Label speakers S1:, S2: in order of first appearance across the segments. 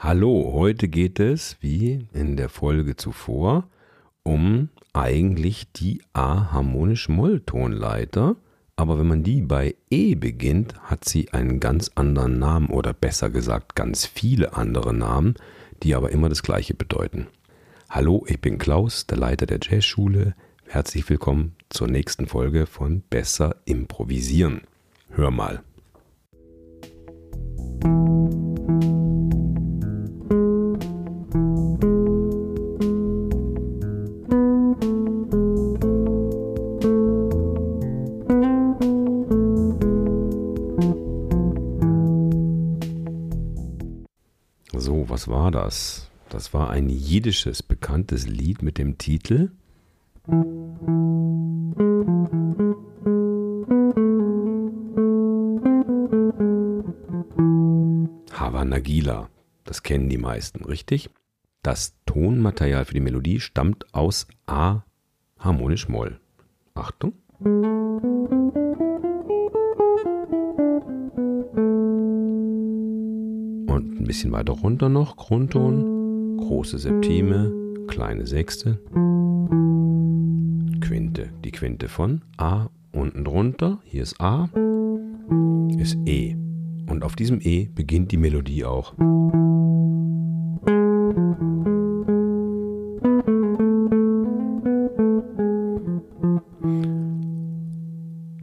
S1: Hallo, heute geht es, wie in der Folge zuvor, um eigentlich die A-harmonisch-Moll-Tonleiter. Aber wenn man die bei E beginnt, hat sie einen ganz anderen Namen oder besser gesagt ganz viele andere Namen, die aber immer das gleiche bedeuten. Hallo, ich bin Klaus, der Leiter der Jazzschule. Herzlich willkommen zur nächsten Folge von Besser improvisieren. Hör mal. So, was war das? Das war ein jiddisches bekanntes Lied mit dem Titel Hava Nagila. Das kennen die meisten, richtig? Das Tonmaterial für die Melodie stammt aus A harmonisch Moll. Achtung. Bisschen weiter runter noch, Grundton, große Septime, kleine Sechste, Quinte. Die Quinte von A unten drunter, hier ist A, ist E. Und auf diesem E beginnt die Melodie auch.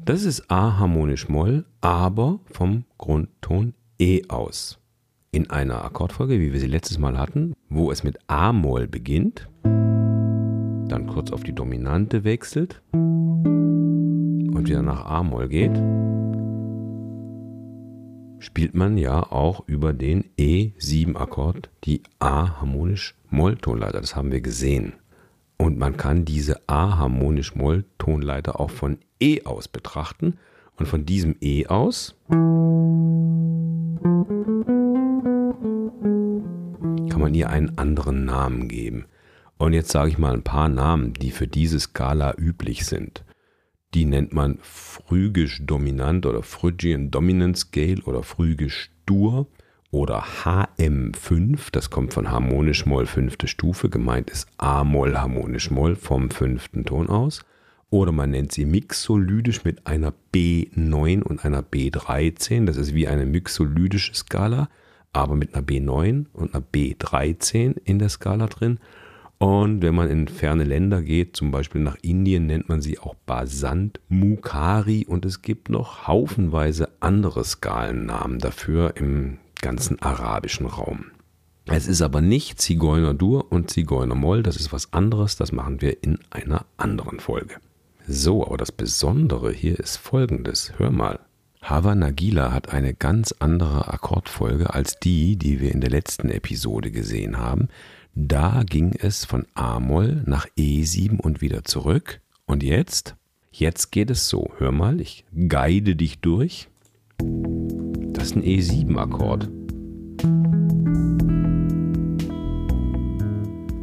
S1: Das ist A harmonisch Moll, aber vom Grundton E aus. In einer Akkordfolge, wie wir sie letztes Mal hatten, wo es mit A-Moll beginnt, dann kurz auf die Dominante wechselt und wieder nach A-Moll geht, spielt man ja auch über den E7-Akkord die A-harmonisch-Moll-Tonleiter. Das haben wir gesehen. Und man kann diese A-harmonisch-Moll-Tonleiter auch von E aus betrachten. Und von diesem E aus kann man ihr einen anderen Namen geben. Und jetzt sage ich mal ein paar Namen, die für diese Skala üblich sind. Die nennt man phrygisch dominant oder Phrygian Dominant Scale oder phrygisch dur oder HM5, das kommt von harmonisch Moll fünfte Stufe, gemeint ist A-Moll harmonisch Moll vom fünften Ton aus. Oder man nennt sie mixolydisch mit einer B9 und einer B13, das ist wie eine mixolydische Skala, aber mit einer B9 und einer B13 in der Skala drin. Und wenn man in ferne Länder geht, zum Beispiel nach Indien, nennt man sie auch Basant, Mukari und es gibt noch haufenweise andere Skalennamen dafür im ganzen arabischen Raum. Es ist aber nicht Zigeuner-Dur und Zigeuner-Moll, das ist was anderes, das machen wir in einer anderen Folge. So, aber das Besondere hier ist folgendes, hör mal. Hava Nagila hat eine ganz andere Akkordfolge als die, die wir in der letzten Episode gesehen haben. Da ging es von A-Moll nach E7 und wieder zurück. Und jetzt? Jetzt geht es so. Hör mal, ich guide dich durch. Das ist ein E7-Akkord.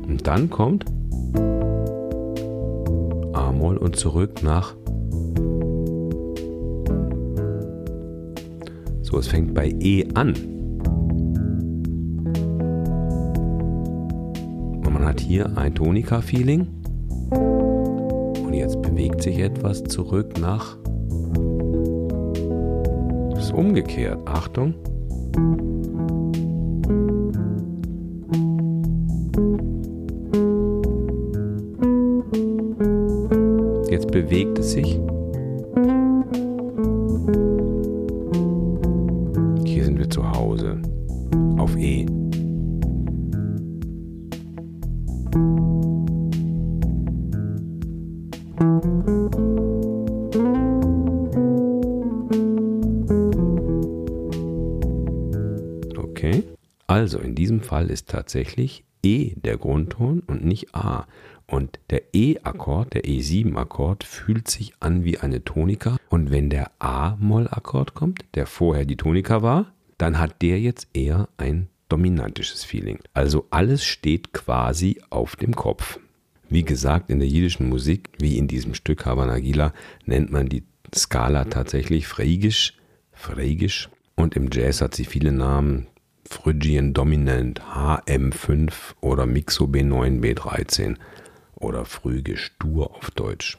S1: Und dann kommt A-Moll und zurück nach. So, es fängt bei E an. Und man hat hier ein Tonika-Feeling. Und jetzt bewegt sich etwas zurück nach. Das ist umgekehrt. Achtung. Jetzt bewegt es sich. Also in diesem Fall ist tatsächlich E der Grundton und nicht A. Und der E-Akkord, der E7-Akkord, fühlt sich an wie eine Tonika. Und wenn der A-Moll-Akkord kommt, der vorher die Tonika war, dann hat der jetzt eher ein dominantisches Feeling. Also alles steht quasi auf dem Kopf. Wie gesagt, in der jiddischen Musik, wie in diesem Stück Havanagila, nennt man die Skala tatsächlich Phrygisch, Phrygisch. Und im Jazz hat sie viele Namen, Phrygian Dominant HM5 oder Mixo B9 B13 oder Phrygisch Dur auf Deutsch.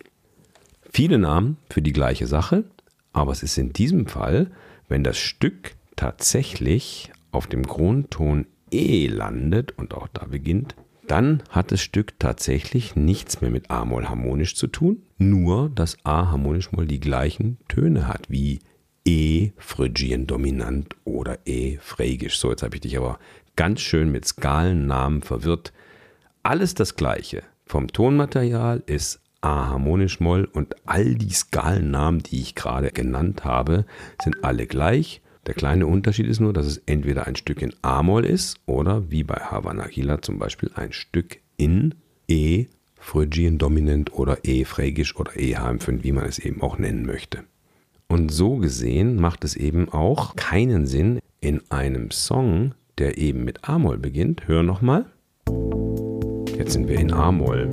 S1: Viele Namen für die gleiche Sache, aber es ist in diesem Fall, wenn das Stück tatsächlich auf dem Grundton E landet und auch da beginnt, dann hat das Stück tatsächlich nichts mehr mit A-Moll harmonisch zu tun, nur dass A harmonisch Moll die gleichen Töne hat wie E Phrygian dominant oder E Phrygisch. So, jetzt habe ich dich aber ganz schön mit Skalennamen verwirrt. Alles das gleiche. Vom Tonmaterial ist A harmonisch Moll und all die Skalennamen, die ich gerade genannt habe, sind alle gleich. Der kleine Unterschied ist nur, dass es entweder ein Stück in A-Moll ist oder wie bei Havana Gila zum Beispiel ein Stück in E Phrygian dominant oder E Phrygisch oder E HM5, wie man es eben auch nennen möchte. Und so gesehen macht es eben auch keinen Sinn, in einem Song, der eben mit A-Moll beginnt, hör nochmal. Jetzt sind wir in A-Moll.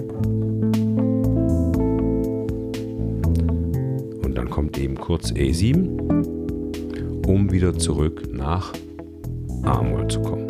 S1: Und dann kommt eben kurz E7, um wieder zurück nach A-Moll zu kommen.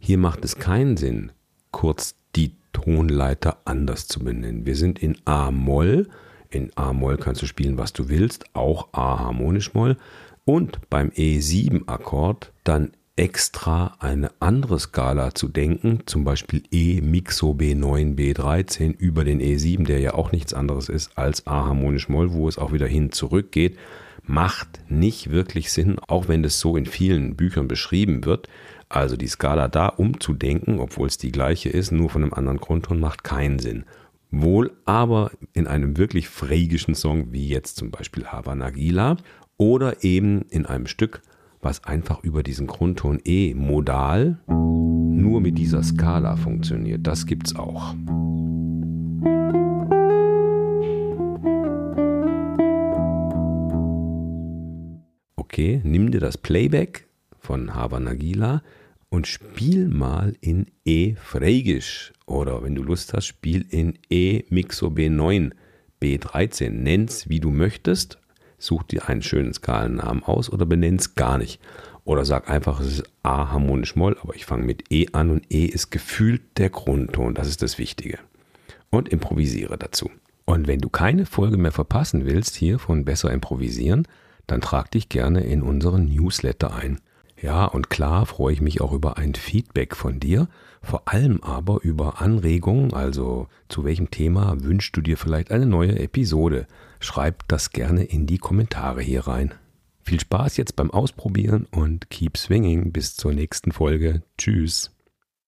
S1: Hier macht es keinen Sinn, kurz die Tonleiter anders zu benennen. Wir sind in A-Moll in A-Moll kannst du spielen, was du willst, auch A-Harmonisch-Moll. Und beim E7-Akkord dann extra eine andere Skala zu denken, zum Beispiel E Mixo B9 B13 über den E7, der ja auch nichts anderes ist als A harmonisch Moll, wo es auch wieder hin zurückgeht, macht nicht wirklich Sinn, auch wenn das so in vielen Büchern beschrieben wird. Also die Skala da umzudenken, obwohl es die gleiche ist, nur von einem anderen Grundton, macht keinen Sinn. Wohl aber in einem wirklich frägischen Song, wie jetzt zum Beispiel Havana Gila, oder eben in einem Stück, was einfach über diesen Grundton E modal nur mit dieser Skala funktioniert. Das gibt's auch. Okay, nimm dir das Playback von Havana Gila und spiel mal in E Frägisch oder wenn du Lust hast, spiel in E Mixo B9 B13. Nenn's wie du möchtest, such dir einen schönen Skalennamen aus oder benenn's gar nicht. Oder sag einfach, es ist A harmonisch Moll, aber ich fange mit E an und E ist gefühlt der Grundton, das ist das Wichtige. Und improvisiere dazu. Und wenn du keine Folge mehr verpassen willst hier von Besser improvisieren, dann trag dich gerne in unseren Newsletter ein. Ja, und klar freue ich mich auch über ein Feedback von dir, vor allem aber über Anregungen, also zu welchem Thema wünschst du dir vielleicht eine neue Episode. Schreib das gerne in die Kommentare hier rein. Viel Spaß jetzt beim Ausprobieren und keep swinging bis zur nächsten Folge. Tschüss.